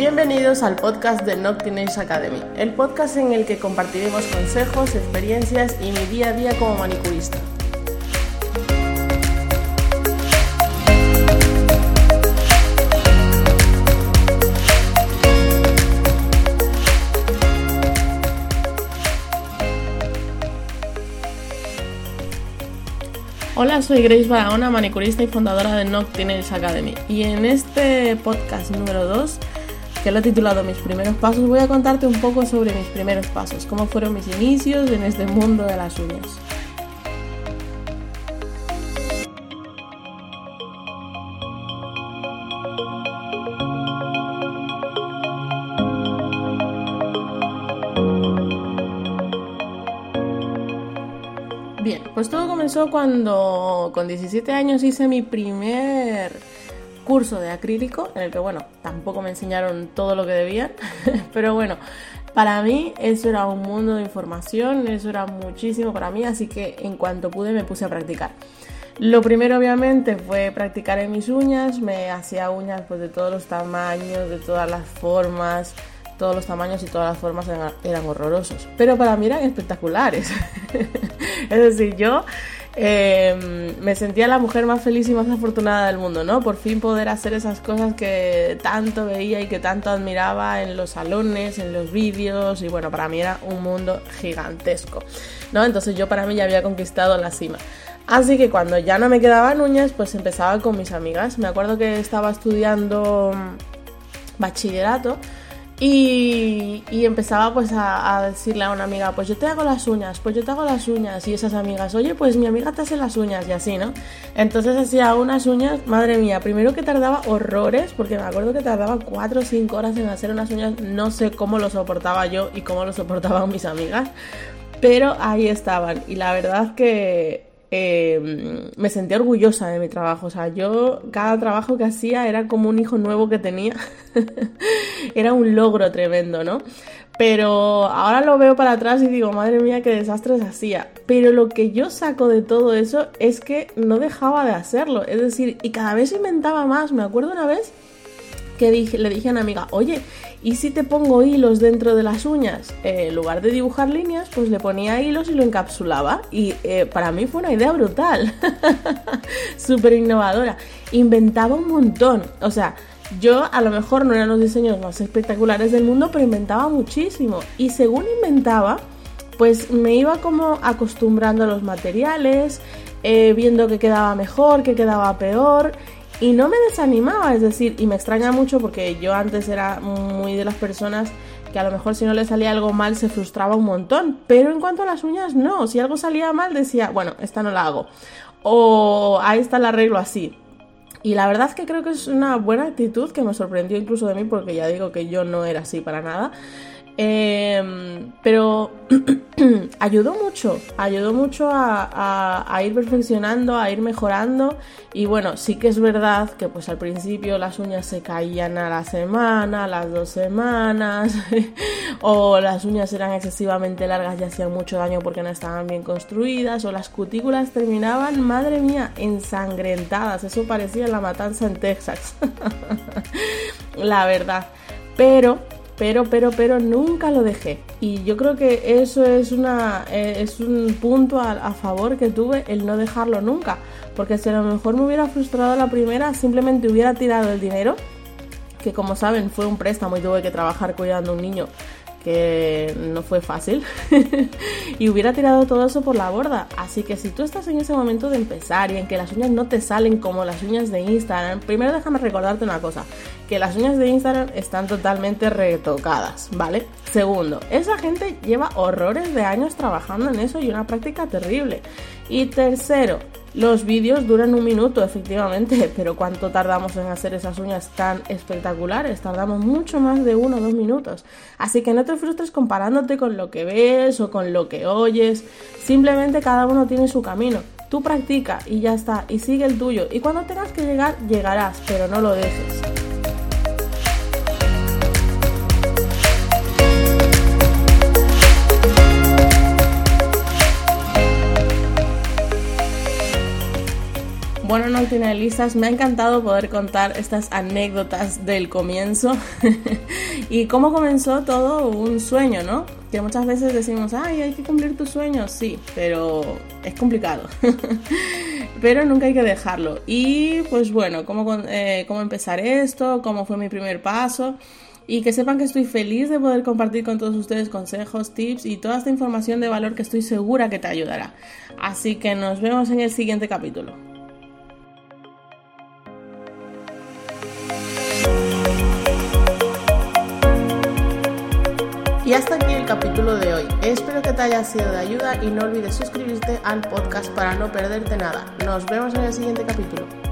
bienvenidos al podcast de Nocturnage Academy, el podcast en el que compartiremos consejos, experiencias y mi día a día como manicurista. Hola, soy Grace Barahona, manicurista y fundadora de Nocturnage Academy. Y en este podcast número 2 que lo he titulado Mis primeros pasos, voy a contarte un poco sobre mis primeros pasos, cómo fueron mis inicios en este mundo de las uñas. Bien, pues todo comenzó cuando con 17 años hice mi primer curso de acrílico, en el que, bueno, tampoco me enseñaron todo lo que debían, pero bueno, para mí eso era un mundo de información, eso era muchísimo para mí, así que en cuanto pude me puse a practicar. Lo primero obviamente fue practicar en mis uñas, me hacía uñas pues de todos los tamaños, de todas las formas, todos los tamaños y todas las formas eran, eran horrorosos, pero para mí eran espectaculares. es decir, yo eh, me sentía la mujer más feliz y más afortunada del mundo, ¿no? Por fin poder hacer esas cosas que tanto veía y que tanto admiraba en los salones, en los vídeos y bueno, para mí era un mundo gigantesco, ¿no? Entonces yo para mí ya había conquistado la cima. Así que cuando ya no me quedaban uñas, pues empezaba con mis amigas. Me acuerdo que estaba estudiando bachillerato y, empezaba pues a, decirle a una amiga, pues yo te hago las uñas, pues yo te hago las uñas. Y esas amigas, oye, pues mi amiga te hace las uñas y así, ¿no? Entonces hacía unas uñas, madre mía, primero que tardaba horrores, porque me acuerdo que tardaba 4 o 5 horas en hacer unas uñas, no sé cómo lo soportaba yo y cómo lo soportaban mis amigas, pero ahí estaban. Y la verdad que eh, me sentía orgullosa de mi trabajo. O sea, yo cada trabajo que hacía era como un hijo nuevo que tenía. era un logro tremendo, ¿no? Pero ahora lo veo para atrás y digo, madre mía, qué desastres hacía. Pero lo que yo saco de todo eso es que no dejaba de hacerlo. Es decir, y cada vez inventaba más. Me acuerdo una vez que dije, le dije a una amiga, oye, ¿y si te pongo hilos dentro de las uñas? Eh, en lugar de dibujar líneas, pues le ponía hilos y lo encapsulaba. Y eh, para mí fue una idea brutal, súper innovadora. Inventaba un montón, o sea, yo a lo mejor no eran los diseños más espectaculares del mundo, pero inventaba muchísimo. Y según inventaba, pues me iba como acostumbrando a los materiales, eh, viendo que quedaba mejor, que quedaba peor y no me desanimaba, es decir, y me extraña mucho porque yo antes era muy de las personas que a lo mejor si no le salía algo mal se frustraba un montón, pero en cuanto a las uñas no, si algo salía mal decía, bueno, esta no la hago, o ahí está el arreglo así. Y la verdad es que creo que es una buena actitud que me sorprendió incluso de mí porque ya digo que yo no era así para nada. Em, pero ayudó mucho, ayudó mucho a, ir perfeccionando, a ir mejorando. Y bueno, sí que es verdad que pues al principio las uñas se caían a la semana, a las dos semanas o las uñas eran excesivamente largas y hacían mucho daño porque no estaban bien construidas o las cutículas terminaban, madre mía, ensangrentadas, eso parecía la matanza en Texas, la verdad, pero pero, pero, pero nunca lo dejé. Y yo creo que eso es, una, eh, es un punto a, favor que tuve el no dejarlo nunca. Porque si a lo mejor me hubiera frustrado la primera, simplemente hubiera tirado el dinero, que como saben fue un préstamo y tuve que trabajar cuidando a un niño que no fue fácil y hubiera tirado todo eso por la borda. Así que si tú estás en ese momento de empezar y en que las uñas no te salen como las uñas de Instagram, primero déjame recordarte una cosa, que las uñas de Instagram están totalmente retocadas, ¿vale? Segundo, esa gente lleva horrores de años trabajando en eso y una práctica terrible. Y tercero, los vídeos duran un minuto, efectivamente, pero ¿cuánto tardamos en hacer esas uñas tan espectaculares? Tardamos mucho más de uno o dos minutos. Así que no te frustres comparándote con lo que ves o con lo que oyes. Simplemente cada uno tiene su camino. Tú practica y ya está, y sigue el tuyo. Y cuando tengas que llegar, llegarás, pero no lo dejes. Bueno, Noctinalistas, me ha encantado poder contar estas anécdotas del comienzo y cómo comenzó todo un sueño, ¿no? Que muchas veces decimos, ay, hay que cumplir tus sueños, sí, pero es complicado. pero nunca hay que dejarlo. Y pues bueno, cómo, eh, cómo empezar esto, cómo fue mi primer paso y que sepan que estoy feliz de poder compartir con todos ustedes consejos, tips y toda esta información de valor que estoy segura que te ayudará. Así que nos vemos en el siguiente capítulo. Y hasta aquí el capítulo de hoy. Espero que te haya sido de ayuda y no olvides suscribirte al podcast para no perderte nada. Nos vemos en el siguiente capítulo.